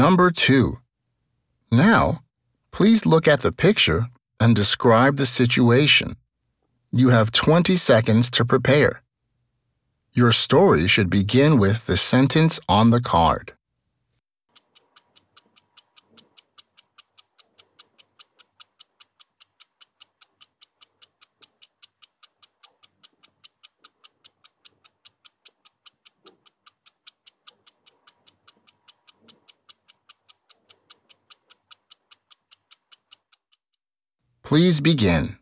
Number 2. Now, please look at the picture and describe the situation. You have 20 seconds to prepare. Your story should begin with the sentence on the card. Please begin.